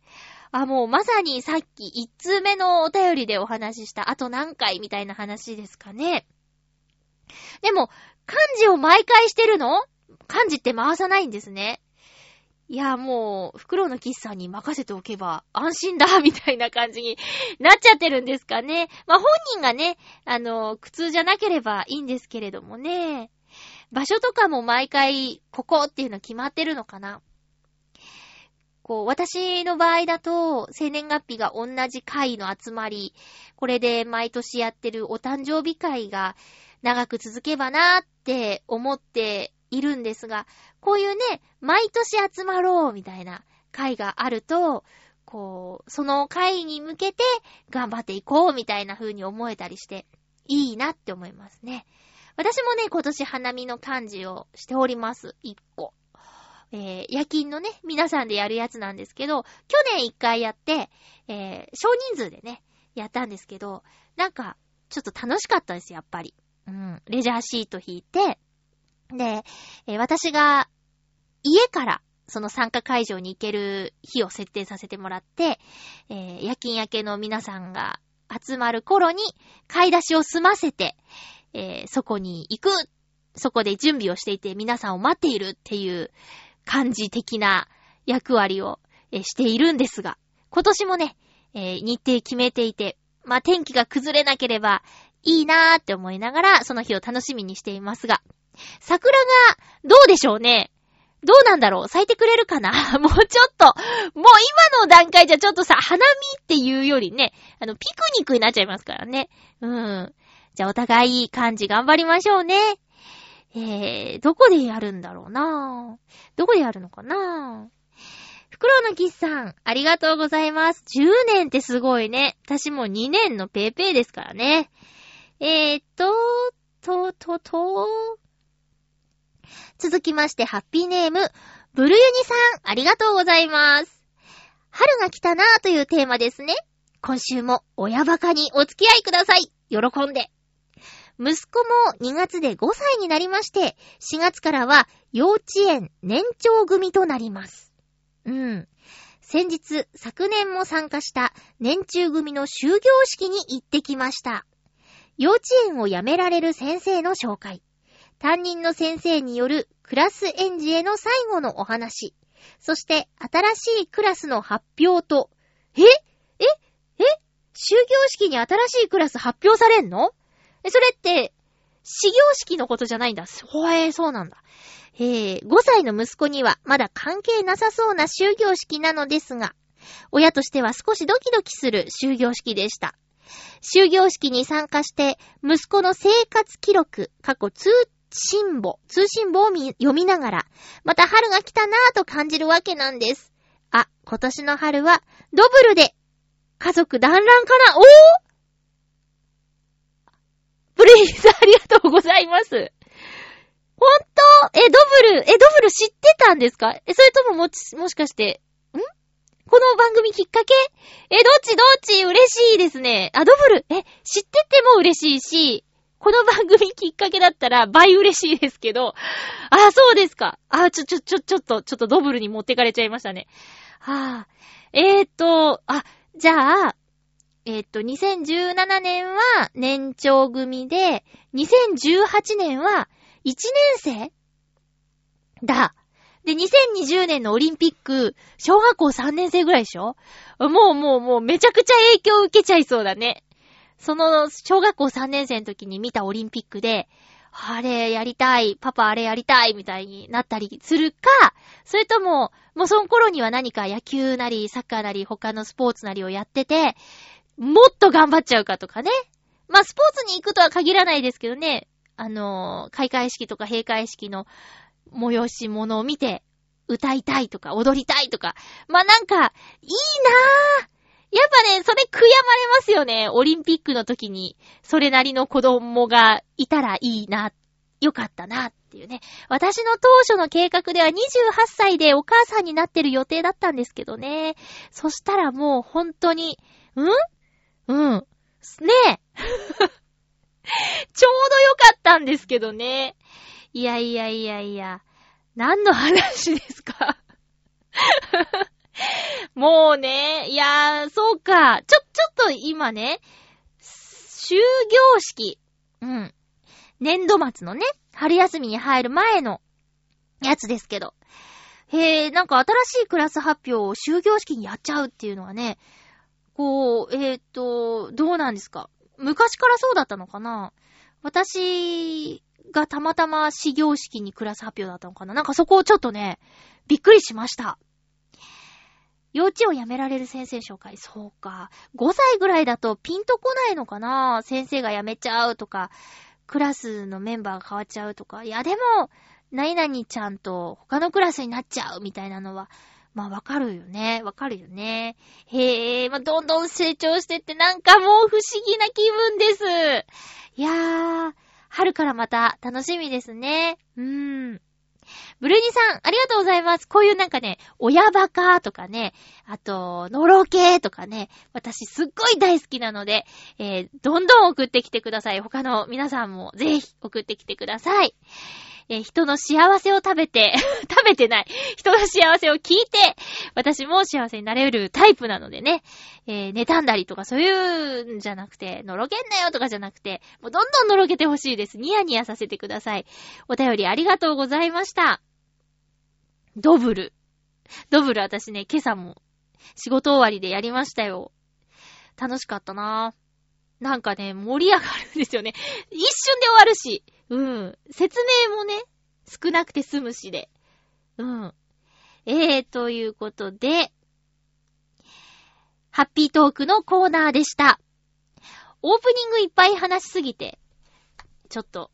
あ、もうまさにさっき一通目のお便りでお話しした、あと何回みたいな話ですかね。でも、漢字を毎回してるの？漢字って回さないんですね。いや、もう、袋の喫茶に任せておけば安心だ、みたいな感じになっちゃってるんですかね。まあ、本人がね、あの、苦痛じゃなければいいんですけれどもね。場所とかも毎回、ここっていうの決まってるのかな。こう、私の場合だと、生年月日が同じ会の集まり、これで毎年やってるお誕生日会が長く続けばなーって思っているんですが、こういうね、毎年集まろうみたいな会があると、こう、その会に向けて頑張っていこうみたいな風に思えたりして、いいなって思いますね。私もね、今年花見の幹事をしております。一個。えー、夜勤のね、皆さんでやるやつなんですけど、去年一回やって、えー、少人数でね、やったんですけど、なんか、ちょっと楽しかったです、やっぱり。うん、レジャーシート引いて、で、えー私が家からその参加会場に行ける日を設定させてもらって、えー夜勤明けの皆さんが集まる頃に買い出しを済ませて、えーそこに行く、そこで準備をしていて皆さんを待っているっていう感じ的な役割を、えしているんですが、今年もね、えー日程決めていて、まあ、天気が崩れなければいいなーって思いながら、その日を楽しみにしていますが、桜がどうでしょうね？どうなんだろう？咲いてくれるかな？もうちょっと、もう今の段階じゃちょっとさ、花見っていうよりね、あの、ピクニックになっちゃいますからね。うん。じゃあお互いいい感じ頑張りましょうね。えー、どこでやるんだろうなどこでやるのかなフクロウのキスさん、ありがとうございます。10年ってすごいね。私も2年のペーペーですからね。えーっと、と、と、と、続きまして、ハッピーネーム、ブルユニさん、ありがとうございます。春が来たなぁというテーマですね。今週も親バカにお付き合いください。喜んで。息子も2月で5歳になりまして、4月からは幼稚園年長組となります。うん。先日、昨年も参加した年中組の終業式に行ってきました。幼稚園を辞められる先生の紹介。担任の先生によるクラス園児への最後のお話。そして、新しいクラスの発表と、え？え？え？終業式に新しいクラス発表されんの？え、それって、始業式のことじゃないんだ。ほえー、そうなんだ。えー、5歳の息子にはまだ関係なさそうな終業式なのですが、親としては少しドキドキする終業式でした。終業式に参加して、息子の生活記録、過去通信簿、通信簿を読みながら、また春が来たなぁと感じるわけなんです。あ、今年の春は、ドブルで、家族団らんかな？おーブレイさんありがとうございます。ほんとえ、ドブル、え、ドブル知ってたんですか？え、それとももち、もしかして、ん？この番組きっかけ？え、どっち？どっち？嬉しいですね。あ、ドブル、え、知ってても嬉しいし、この番組きっかけだったら倍嬉しいですけど、あ、そうですか。あ、ちょ、ちょ、ちょ、ちょっと、ちょっとドブルに持ってかれちゃいましたね。はぁ、あ。えーっと、あ、じゃあ、えっと、2017年は年長組で、2018年は1年生だ。で、2020年のオリンピック、小学校3年生ぐらいでしょ？もうもうもうめちゃくちゃ影響受けちゃいそうだね。その、小学校3年生の時に見たオリンピックで、あれやりたい、パパあれやりたい、みたいになったりするか、それとも、もうその頃には何か野球なり、サッカーなり、他のスポーツなりをやってて、もっと頑張っちゃうかとかね。まあ、スポーツに行くとは限らないですけどね。あの、開会式とか閉会式の催し物を見て、歌いたいとか、踊りたいとか。まあ、なんか、いいなぁやっぱね、それ悔やまれますよね。オリンピックの時に、それなりの子供がいたらいいな、よかったなっていうね。私の当初の計画では28歳でお母さんになってる予定だったんですけどね。そしたらもう本当に、ん？うん。ねえ。ちょうどよかったんですけどね。いやいやいやいや。何の話ですか？もうね、いやー、そうか。ちょ、ちょっと今ね、終業式。うん。年度末のね、春休みに入る前のやつですけど。へえ、なんか新しいクラス発表を終業式にやっちゃうっていうのはね、こう、えー、と、どうなんですか？昔からそうだったのかな？私がたまたま始業式にクラス発表だったのかな？なんかそこをちょっとね、びっくりしました。幼稚園を辞められる先生紹介。そうか。5歳ぐらいだとピンとこないのかな？先生が辞めちゃうとか、クラスのメンバーが変わっちゃうとか。いや、でも、何々ちゃんと他のクラスになっちゃうみたいなのは、まあわかるよね。わかるよね。へえ、まあどんどん成長してってなんかもう不思議な気分です。いやー、春からまた楽しみですね。うーん。ブルーニさん、ありがとうございます。こういうなんかね、親バカとかね、あと、のろけとかね、私すっごい大好きなので、えー、どんどん送ってきてください。他の皆さんもぜひ送ってきてください。えー、人の幸せを食べて 食べてない。人の幸せを聞いて、私も幸せになれるタイプなのでね、えー、妬んだりとかそういうんじゃなくて、のろけんなよとかじゃなくて、もうどんどんのろけてほしいです。ニヤニヤさせてください。お便りありがとうございました。ドブル。ドブル私ね、今朝も仕事終わりでやりましたよ。楽しかったなぁ。なんかね、盛り上がるんですよね。一瞬で終わるし。うん。説明もね、少なくて済むしで。うん。えー、ということで、ハッピートークのコーナーでした。オープニングいっぱい話しすぎて、ちょっと、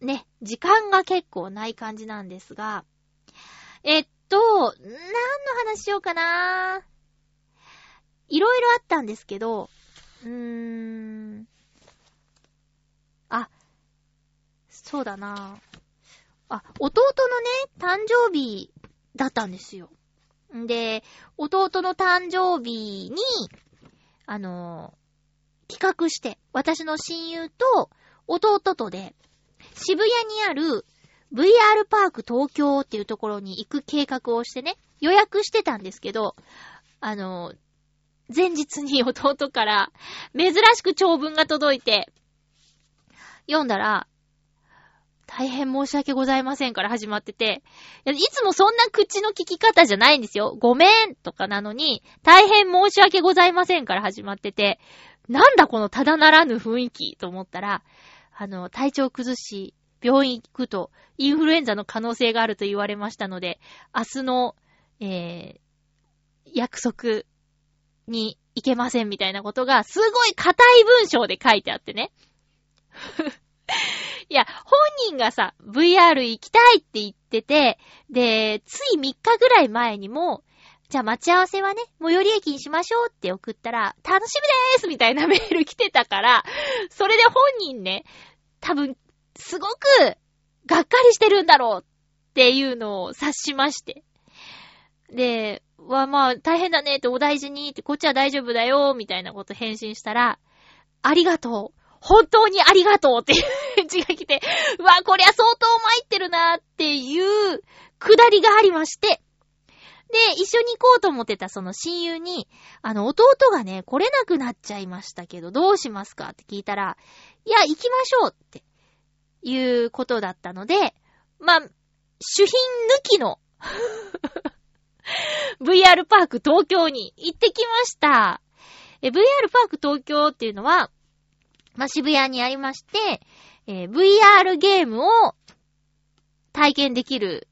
ね、時間が結構ない感じなんですが、えっと、何の話しようかなぁいろいろあったんですけど、うーん。あ、そうだなあ、弟のね、誕生日だったんですよ。んで、弟の誕生日に、あの企画して、私の親友と弟とで、渋谷にある VR パーク東京っていうところに行く計画をしてね、予約してたんですけど、あの前日に弟から珍しく長文が届いて、読んだら、大変申し訳ございませんから始まってて、いつもそんな口の聞き方じゃないんですよ。ごめんとかなのに、大変申し訳ございませんから始まってて、なんだこのただならぬ雰囲気と思ったら、あの、体調崩し、病院行くと、インフルエンザの可能性があると言われましたので、明日の、えー、約束に行けませんみたいなことが、すごい硬い文章で書いてあってね。いや、本人がさ、VR 行きたいって言ってて、で、つい3日ぐらい前にも、じゃあ待ち合わせはね、最寄り駅にしましょうって送ったら、楽しみでーすみたいな メール来てたから、それで本人ね、多分、すごく、がっかりしてるんだろうっていうのを察しまして。で、はまあ、大変だねってお大事にって、こっちは大丈夫だよ、みたいなこと返信したら、ありがとう。本当にありがとうっていう返事が来て、うわ、こりゃ相当参ってるなっていうくだりがありまして、で、一緒に行こうと思ってたその親友に、あの、弟がね、来れなくなっちゃいましたけど、どうしますかって聞いたら、いや、行きましょうって、いうことだったので、まあ、主品抜きの VR パーク東京に行ってきました。VR パーク東京っていうのは、まあ、渋谷にありまして、えー VR ゲームを体験できる、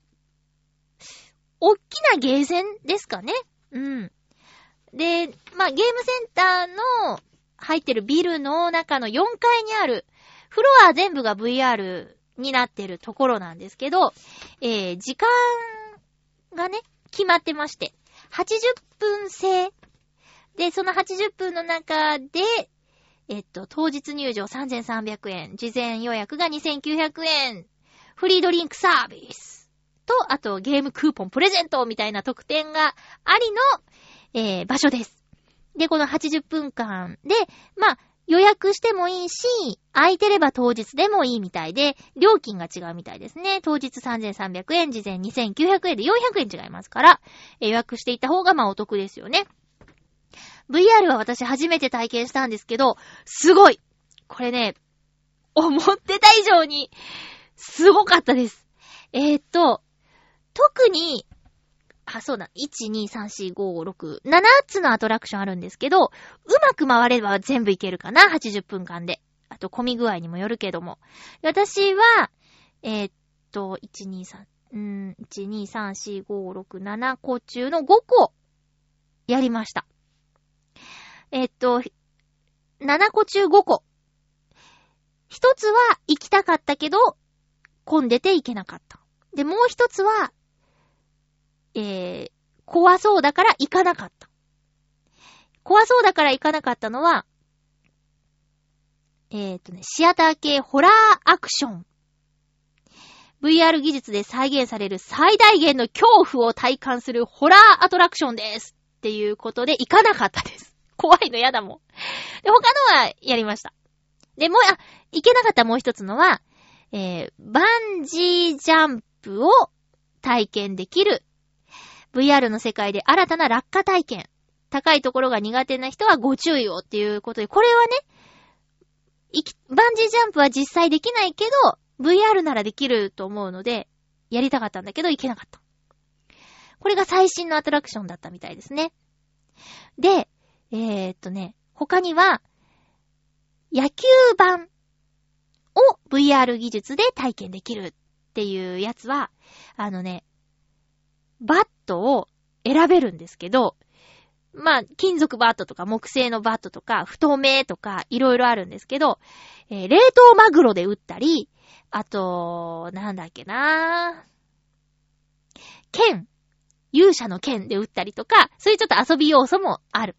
おっきなゲーセンですかね。うん。で、まあ、ゲームセンターの入ってるビルの中の4階にある、フロア全部が VR になってるところなんですけど、えー時間がね、決まってまして、80分制。で、その80分の中で、えっと、当日入場3300円、事前予約が2900円、フリードリンクサービスと、あとゲームクーポンプレゼントみたいな特典がありの、えー場所です。で、この80分間で、まあ、予約してもいいし、空いてれば当日でもいいみたいで、料金が違うみたいですね。当日3300円、事前2900円で400円違いますから、予約していった方がまあお得ですよね。VR は私初めて体験したんですけど、すごいこれね、思ってた以上に、すごかったです。えーっと、特に、あ、そうだ、1、2、3、4、5、6、7つのアトラクションあるんですけど、うまく回れば全部いけるかな、80分間で。あと、混み具合にもよるけども。私は、えーっと、1、2、3、うーん、1、2、3、4、5、6、7個中の5個、やりました。えっと、7個中5個。一つは行きたかったけど、混んでて行けなかった。で、もう一つは、えー、怖そうだから行かなかった。怖そうだから行かなかったのは、えーとね、シアター系ホラーアクション。VR 技術で再現される最大限の恐怖を体感するホラーアトラクションです。っていうことで行かなかったです。怖いの嫌だもん。で、他のはやりました。で、もう、あ、行けなかったもう一つのは、えー、バンジージャンプを体験できる VR の世界で新たな落下体験。高いところが苦手な人はご注意をっていうことで、これはね、バンジージャンプは実際できないけど、VR ならできると思うので、やりたかったんだけど、行けなかった。これが最新のアトラクションだったみたいですね。で、えー、っとね、他には、野球版を VR 技術で体験できるっていうやつは、あのね、バットを選べるんですけど、まあ、金属バットとか木製のバットとか太めとかいろいろあるんですけど、えー冷凍マグロで打ったり、あと、なんだっけな剣、勇者の剣で打ったりとか、そういうちょっと遊び要素もある。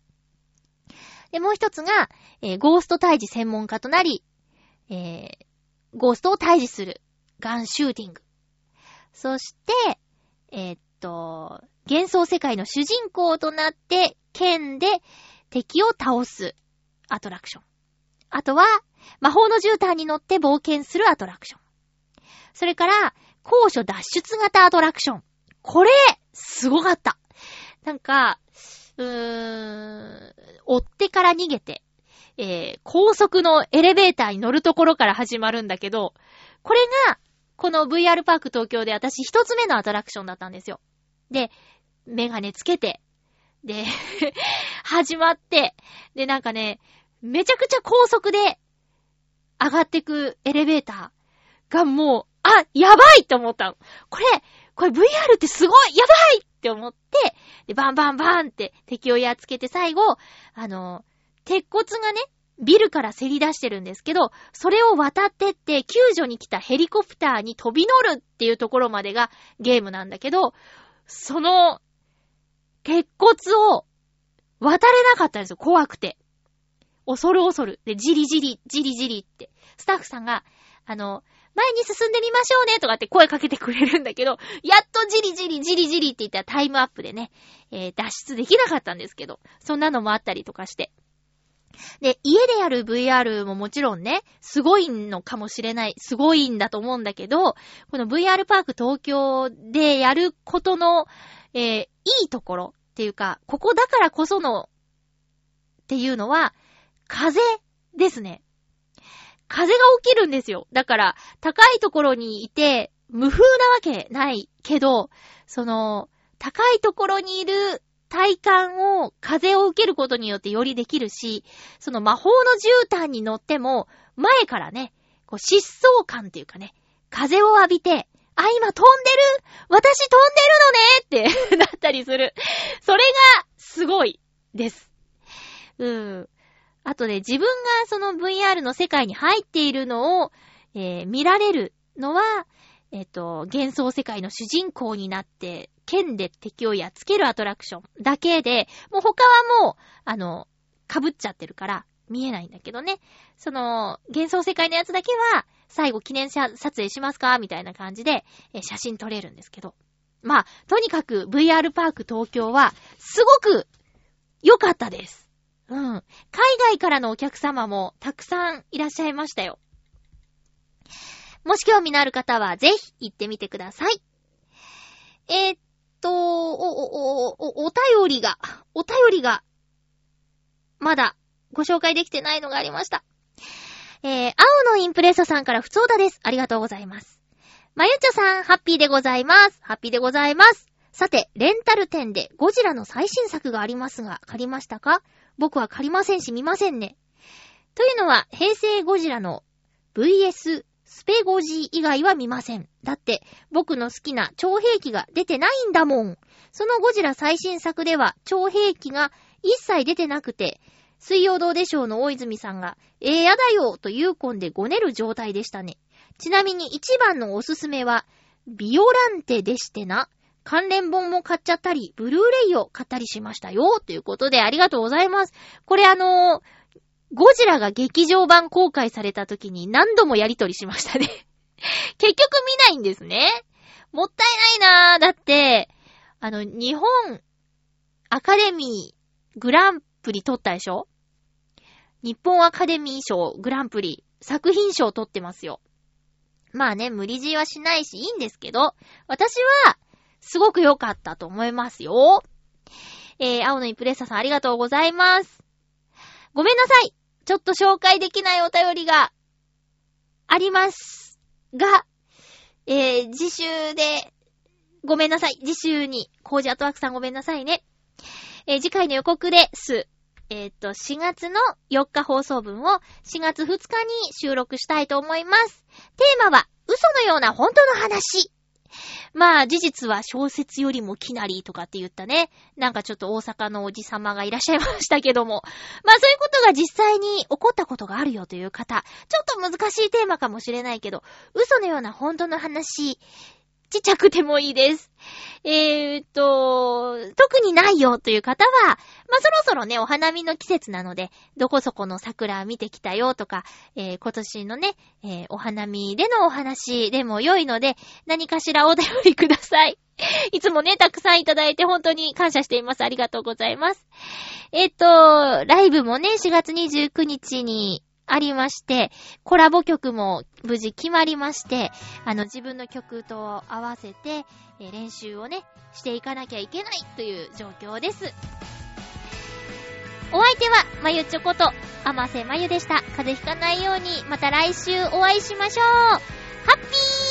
で、もう一つが、えーゴースト退治専門家となり、えーゴーストを退治する。ガンシューティング。そして、えーっと、幻想世界の主人公となって、剣で敵を倒すアトラクション。あとは、魔法の絨毯に乗って冒険するアトラクション。それから、高所脱出型アトラクション。これ、すごかった。なんか、うーん、追ってから逃げて、えー高速のエレベーターに乗るところから始まるんだけど、これが、この VR パーク東京で私一つ目のアトラクションだったんですよ。で、メガネつけて、で、始まって、で、なんかね、めちゃくちゃ高速で上がってくエレベーターがもう、あ、やばいって思ったの。これ、これ VR ってすごいやばいって思って、で、バンバンバンって敵をやっつけて最後、あの、鉄骨がね、ビルからせり出してるんですけど、それを渡ってって救助に来たヘリコプターに飛び乗るっていうところまでがゲームなんだけど、その、鉄骨を渡れなかったんですよ、怖くて。恐る恐る。で、じりじり、じりじりって。スタッフさんが、あの、前に進んでみましょうねとかって声かけてくれるんだけど、やっとじりじりじりじりって言ったらタイムアップでね、えー脱出できなかったんですけど、そんなのもあったりとかして。で、家でやる VR ももちろんね、すごいのかもしれない、すごいんだと思うんだけど、この VR パーク東京でやることの、えー、いいところっていうか、ここだからこその、っていうのは、風ですね。風が起きるんですよ。だから、高いところにいて、無風なわけないけど、その、高いところにいる体感を、風を受けることによってよりできるし、その魔法の絨毯に乗っても、前からね、こう疾走感っていうかね、風を浴びて、あ、今飛んでる私飛んでるのねって なったりする。それが、すごい、です。うん。あとね、自分がその VR の世界に入っているのを、えー、見られるのは、えっ、ー、と、幻想世界の主人公になって、剣で敵をやっつけるアトラクションだけで、もう他はもう、あの、被っちゃってるから、見えないんだけどね。その、幻想世界のやつだけは、最後記念撮影しますかみたいな感じで、え写真撮れるんですけど。まあ、とにかく VR パーク東京は、すごく良かったです。うん。海外からのお客様もたくさんいらっしゃいましたよ。もし興味のある方はぜひ行ってみてください。えー、っと、お、お、お、お、お便りが、お便りが、まだご紹介できてないのがありました。えー、青のインプレッサさんから普通だです。ありがとうございます。まゆちょさん、ハッピーでございます。ハッピーでございます。さて、レンタル店でゴジラの最新作がありますが、借りましたか？僕は借りませんし見ませんね。というのは、平成ゴジラの VS スペゴジー以外は見ません。だって、僕の好きな超兵器が出てないんだもん。そのゴジラ最新作では、超兵器が一切出てなくて、水曜どうでしょうの大泉さんが、えー、やだよというコンでごねる状態でしたね。ちなみに一番のおすすめは、ビオランテでしてな。関連本も買っちゃったり、ブルーレイを買ったりしましたよ。ということでありがとうございます。これあのー、ゴジラが劇場版公開された時に何度もやりとりしましたね 結局見ないんですね。もったいないなぁ。だって、あの、日本アカデミーグランプリ取ったでしょ？日本アカデミー賞グランプリ作品賞取ってますよ。まあね、無理強いはしないしいいんですけど、私は、すごく良かったと思いますよ。えー、青のインプレッサさんありがとうございます。ごめんなさい。ちょっと紹介できないお便りがありますが、えー、次週で、ごめんなさい。次週に、コージアトワークさんごめんなさいね。えー、次回の予告です。えっ、と、4月の4日放送分を4月2日に収録したいと思います。テーマは、嘘のような本当の話。まあ、事実は小説よりもきなりとかって言ったね。なんかちょっと大阪のおじさまがいらっしゃいましたけども。まあそういうことが実際に起こったことがあるよという方。ちょっと難しいテーマかもしれないけど、嘘のような本当の話、ちっちゃくてもいいです。えー、っと、特にないよという方は、まあ、そろそろね、お花見の季節なので、どこそこの桜見てきたよとか、えー、今年のね、えー、お花見でのお話でも良いので、何かしらお便りください。いつもね、たくさんいただいて本当に感謝しています。ありがとうございます。えっと、ライブもね、4月29日にありまして、コラボ曲も無事決まりまして、あの自分の曲と合わせて、え練習をね、していかなきゃいけないという状況です。お相手は、まゆちょこと、あませまゆでした。風邪ひかないように、また来週お会いしましょうハッピー